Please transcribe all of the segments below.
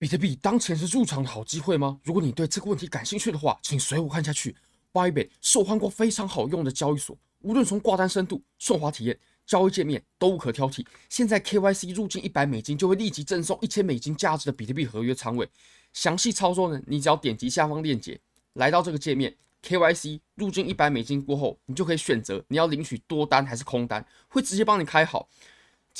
比特币当前是入场的好机会吗？如果你对这个问题感兴趣的话，请随我看下去。Bybit 受欢过非常好用的交易所，无论从挂单深度、顺滑体验、交易界面都无可挑剔。现在 KYC 入金一百美金就会立即赠送一千美金价值的比特币合约仓位。详细操作呢，你只要点击下方链接，来到这个界面，KYC 入金一百美金过后，你就可以选择你要领取多单还是空单，会直接帮你开好。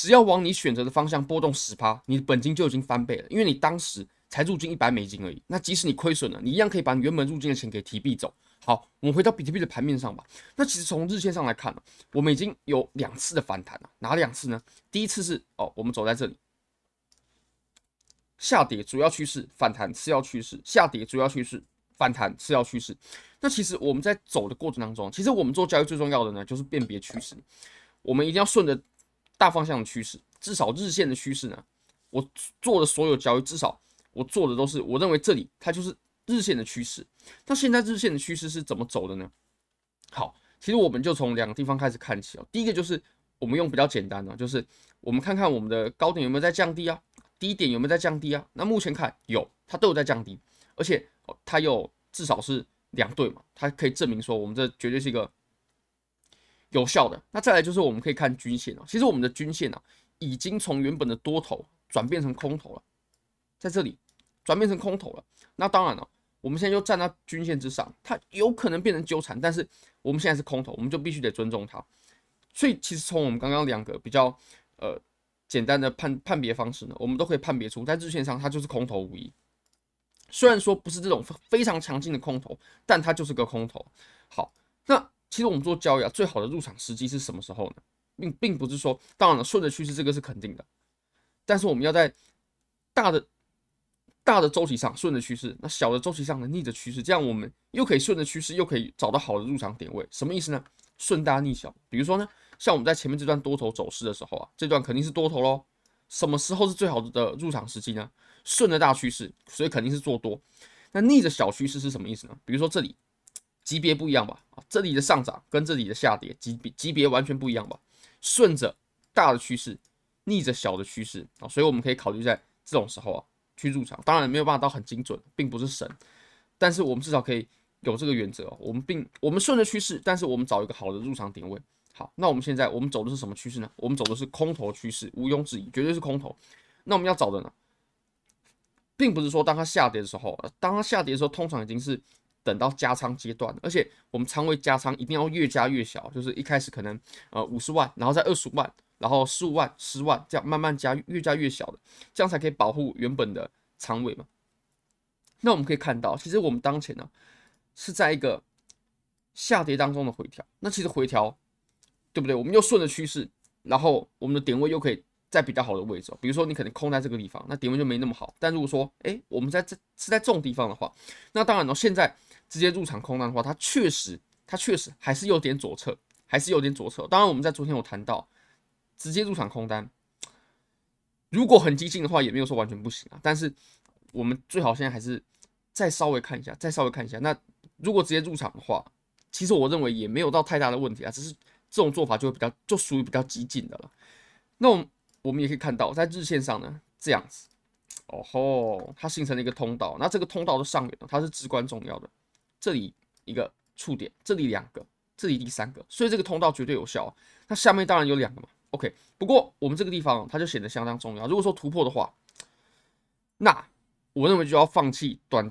只要往你选择的方向波动十趴，你的本金就已经翻倍了，因为你当时才入金一百美金而已。那即使你亏损了，你一样可以把你原本入金的钱给提币走。好，我们回到比特币的盘面上吧。那其实从日线上来看呢，我们已经有两次的反弹了。哪两次呢？第一次是哦，我们走在这里，下跌主要趋势，反弹次要趋势，下跌主要趋势，反弹次要趋势。那其实我们在走的过程当中，其实我们做交易最重要的呢，就是辨别趋势。我们一定要顺着。大方向的趋势，至少日线的趋势呢，我做的所有交易，至少我做的都是我认为这里它就是日线的趋势。那现在日线的趋势是怎么走的呢？好，其实我们就从两个地方开始看起哦。第一个就是我们用比较简单的，就是我们看看我们的高点有没有在降低啊，低点有没有在降低啊？那目前看有，它都有在降低，而且它有至少是两对嘛，它可以证明说我们这绝对是一个。有效的，那再来就是我们可以看均线啊。其实我们的均线啊，已经从原本的多头转变成空头了，在这里转变成空头了。那当然了，我们现在就站在均线之上，它有可能变成纠缠，但是我们现在是空头，我们就必须得尊重它。所以其实从我们刚刚两个比较呃简单的判判别方式呢，我们都可以判别出，在日线上它就是空头无疑。虽然说不是这种非常强劲的空头，但它就是个空头。好，那。其实我们做交易啊，最好的入场时机是什么时候呢？并并不是说，当然了，顺着趋势这个是肯定的，但是我们要在大的大的周期上顺着趋势，那小的周期上呢逆着趋势，这样我们又可以顺着趋势，又可以找到好的入场点位。什么意思呢？顺大逆小。比如说呢，像我们在前面这段多头走势的时候啊，这段肯定是多头喽。什么时候是最好的入场时机呢？顺着大趋势，所以肯定是做多。那逆着小趋势是什么意思呢？比如说这里。级别不一样吧？啊，这里的上涨跟这里的下跌级别级别完全不一样吧？顺着大的趋势，逆着小的趋势啊，所以我们可以考虑在这种时候啊去入场。当然没有办法到很精准，并不是神，但是我们至少可以有这个原则。我们并我们顺着趋势，但是我们找一个好的入场点位。好，那我们现在我们走的是什么趋势呢？我们走的是空头趋势，毋庸置疑，绝对是空头。那我们要找的呢，并不是说当它下跌的时候，当它下跌的时候，通常已经是。等到加仓阶段，而且我们仓位加仓一定要越加越小，就是一开始可能呃五十万，然后再二十五万，然后十五万、十万这样慢慢加，越加越小的，这样才可以保护原本的仓位嘛。那我们可以看到，其实我们当前呢是在一个下跌当中的回调，那其实回调对不对？我们又顺着趋势，然后我们的点位又可以在比较好的位置，比如说你可能空在这个地方，那点位就没那么好。但如果说哎我们在这是在这种地方的话，那当然了，现在。直接入场空单的话，它确实，它确实还是有点左侧，还是有点左侧。当然，我们在昨天有谈到，直接入场空单，如果很激进的话，也没有说完全不行啊。但是，我们最好现在还是再稍微看一下，再稍微看一下。那如果直接入场的话，其实我认为也没有到太大的问题啊，只是这种做法就会比较，就属于比较激进的了。那我们我们也可以看到，在日线上呢，这样子，哦吼，它形成了一个通道。那这个通道的上缘呢，它是至关重要的。这里一个触点，这里两个，这里第三个，所以这个通道绝对有效啊。那下面当然有两个嘛，OK。不过我们这个地方它就显得相当重要。如果说突破的话，那我认为就要放弃短，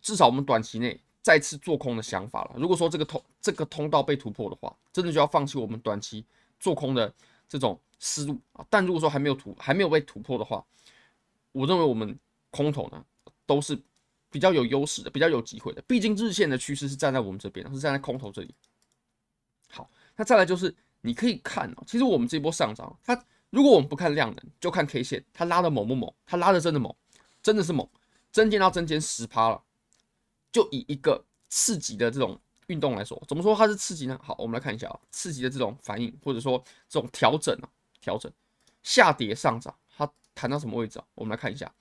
至少我们短期内再次做空的想法了。如果说这个通这个通道被突破的话，真的就要放弃我们短期做空的这种思路啊。但如果说还没有突还没有被突破的话，我认为我们空头呢都是。比较有优势的，比较有机会的，毕竟日线的趋势是站在我们这边，是站在空头这里。好，那再来就是你可以看哦，其实我们这波上涨，它如果我们不看量能，就看 K 线，它拉的猛不猛？它拉的真的猛，真的是猛，针尖到针尖十趴了。就以一个次级的这种运动来说，怎么说它是次级呢？好，我们来看一下啊，次级的这种反应，或者说这种调整啊，调整下跌上涨，它弹到什么位置啊？我们来看一下。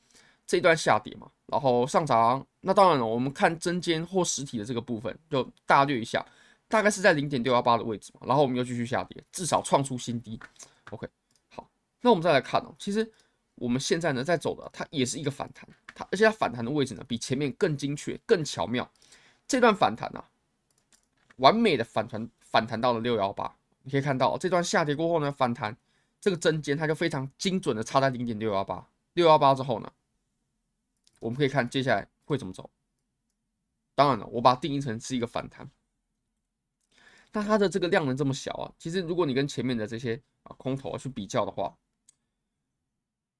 这段下跌嘛，然后上涨，那当然了，我们看针尖或实体的这个部分，就大略一下，大概是在零点六幺八的位置嘛，然后我们又继续下跌，至少创出新低。OK，好，那我们再来看哦，其实我们现在呢在走的，它也是一个反弹，它而且它反弹的位置呢比前面更精确、更巧妙。这段反弹啊，完美的反弹反弹到了六幺八，你可以看到这段下跌过后呢，反弹这个针尖它就非常精准的插在零点六幺八，六幺八之后呢，我们可以看接下来会怎么走。当然了，我把它定义成是一个反弹。那它的这个量能这么小啊，其实如果你跟前面的这些啊空头去比较的话，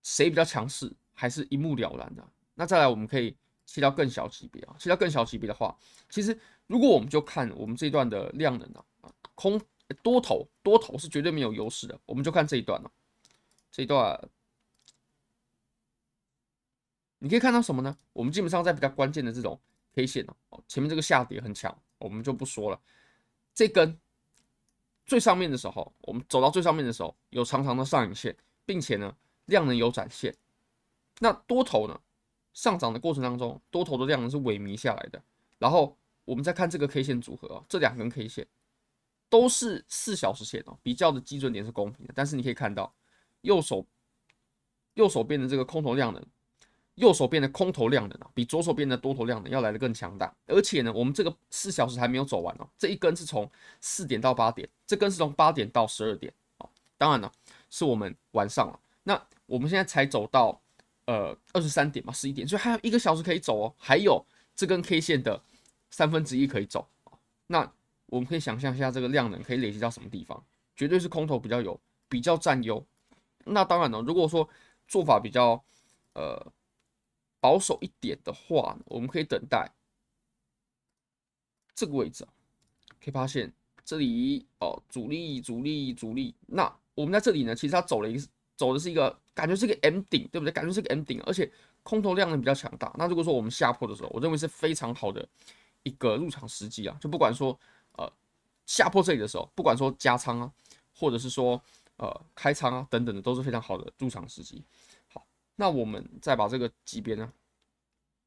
谁比较强势，还是一目了然的。那再来，我们可以切到更小级别啊，切到更小级别的话，其实如果我们就看我们这一段的量能啊，空多头多头是绝对没有优势的。我们就看这一段了，这一段。你可以看到什么呢？我们基本上在比较关键的这种 K 线哦，前面这个下跌很强，我们就不说了。这根最上面的时候，我们走到最上面的时候，有长长的上影线，并且呢，量能有展现。那多头呢，上涨的过程当中，多头的量能是萎靡下来的。然后我们再看这个 K 线组合啊，这两根 K 线都是四小时线哦，比较的基准点是公平的。但是你可以看到右手右手边的这个空头量能。右手边的空头量能比左手边的多头量能要来得更强大，而且呢，我们这个四小时还没有走完哦，这一根是从四点到八点，这根是从八点到十二点哦，当然了，是我们晚上了，那我们现在才走到呃二十三点嘛，十一点，所以还有一个小时可以走哦，还有这根 K 线的三分之一可以走，那我们可以想象一下这个量能可以累积到什么地方，绝对是空头比较有比较占优，那当然了，如果说做法比较呃。保守一点的话，我们可以等待这个位置，可以发现这里哦，主力、主力、主力。那我们在这里呢，其实它走了一个，走的是一个感觉是一个 M 顶，对不对？感觉是个 M 顶，而且空头量能比较强大。那如果说我们下破的时候，我认为是非常好的一个入场时机啊。就不管说呃下破这里的时候，不管说加仓啊，或者是说呃开仓啊等等的，都是非常好的入场时机。那我们再把这个级别呢，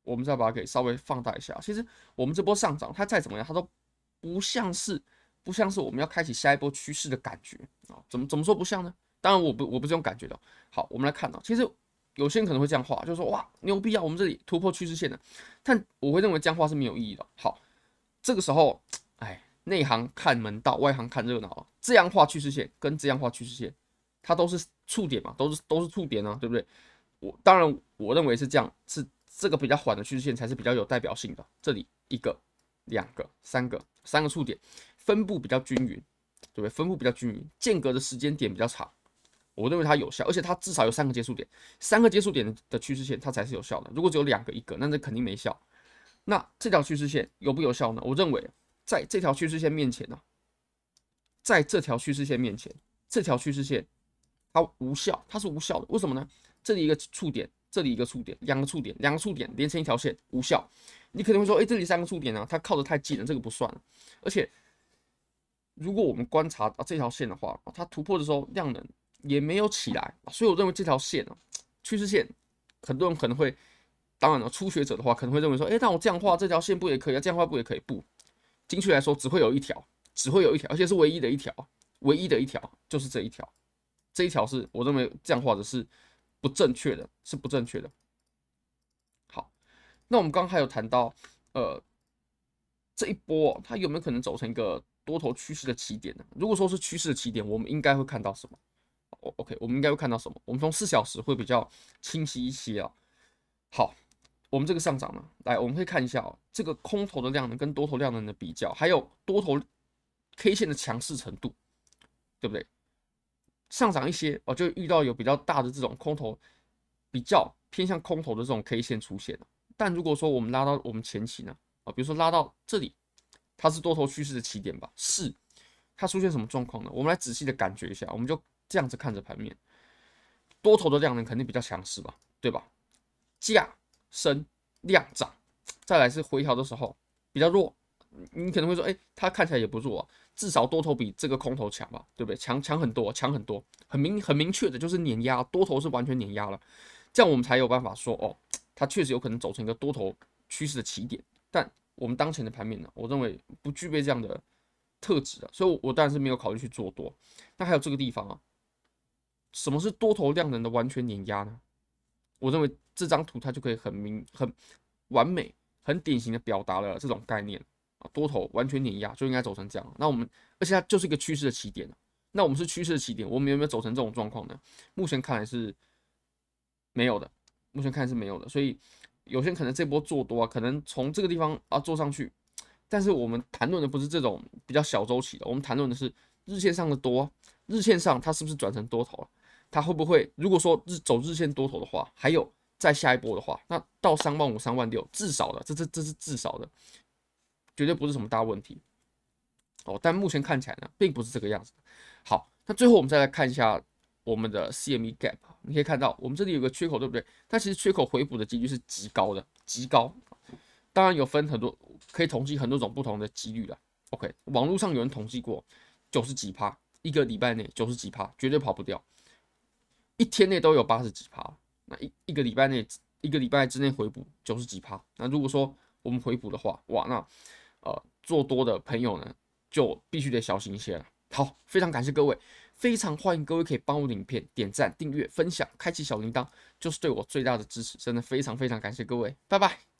我们再把它给稍微放大一下。其实我们这波上涨，它再怎么样，它都不像是不像是我们要开启下一波趋势的感觉啊。怎么怎么说不像呢？当然我不我不是这种感觉的。好，我们来看啊，其实有些人可能会这样画，就是说哇牛逼啊，我们这里突破趋势线了。但我会认为这样画是没有意义的。好，这个时候，哎，内行看门道，外行看热闹啊。这样画趋势线跟这样画趋势线，它都是触点嘛，都是都是触点啊，对不对？我当然，我认为是这样，是这个比较缓的趋势线才是比较有代表性的。这里一个、两个、三个，三个触点分布比较均匀，对不对？分布比较均匀，间隔的时间点比较长，我认为它有效，而且它至少有三个接触点，三个接触点的趋势线它才是有效的。如果只有两个、一个，那这肯定没效。那这条趋势线有不有效呢？我认为在这条趋势线面前呢，在这条趋势线面前，这条趋势线它无效，它是无效的。为什么呢？这里一个触点，这里一个触点，两个触点，两个触点连成一条线，无效。你可能会说，哎，这里三个触点呢，它靠得太近了，这个不算。而且，如果我们观察啊这条线的话，它突破的时候量能也没有起来，所以我认为这条线啊，趋势线，很多人可能会，当然了，初学者的话可能会认为说，哎，那我这样画这条线不也可以啊？这样画不也可以？不，精确来说，只会有一条，只会有一条，而且是唯一的一条，唯一的一条就是这一条，这一条是我认为这样画的是。不正确的，是不正确的。好，那我们刚刚还有谈到，呃，这一波它有没有可能走成一个多头趋势的起点呢？如果说是趋势的起点，我们应该会看到什么？OK，我们应该会看到什么？我们从四小时会比较清晰一些啊。好，我们这个上涨呢，来，我们可以看一下哦，这个空头的量能跟多头量能的比较，还有多头 K 线的强势程度，对不对？上涨一些哦，就遇到有比较大的这种空头，比较偏向空头的这种 K 线出现了。但如果说我们拉到我们前期呢，啊，比如说拉到这里，它是多头趋势的起点吧？是，它出现什么状况呢？我们来仔细的感觉一下，我们就这样子看着盘面，多头的量能肯定比较强势吧，对吧？价升量涨，再来是回调的时候比较弱。你可能会说，哎，它看起来也不弱啊，至少多头比这个空头强吧，对不对？强强很多，强很多，很明很明确的就是碾压，多头是完全碾压了，这样我们才有办法说，哦，它确实有可能走成一个多头趋势的起点。但我们当前的盘面呢，我认为不具备这样的特质的，所以，我当然是没有考虑去做多。那还有这个地方啊，什么是多头量能的完全碾压呢？我认为这张图它就可以很明、很完美、很典型的表达了这种概念多头完全碾压就应该走成这样。那我们，而且它就是一个趋势的起点。那我们是趋势的起点，我们有没有走成这种状况呢？目前看来是没有的，目前看来是没有的。所以有些人可能这波做多啊，可能从这个地方啊做上去，但是我们谈论的不是这种比较小周期的，我们谈论的是日线上的多，日线上它是不是转成多头了？它会不会？如果说日走日线多头的话，还有再下一波的话，那到三万五、三万六，至少的，这这这是至少的，绝对不是什么大问题。哦，但目前看起来呢，并不是这个样子。好，那最后我们再来看一下我们的 CME Gap，你可以看到我们这里有个缺口，对不对？它其实缺口回补的几率是极高的，极高。当然有分很多，可以统计很多种不同的几率了。OK，网络上有人统计过九十几趴，一个礼拜内九十几趴，绝对跑不掉。一天内都有八十几趴，那一一个礼拜内一个礼拜之内回补九十几趴，那如果说我们回补的话，哇，那呃做多的朋友呢就必须得小心一些了。好，非常感谢各位，非常欢迎各位可以帮我影片点赞、订阅、分享、开启小铃铛，就是对我最大的支持，真的非常非常感谢各位，拜拜。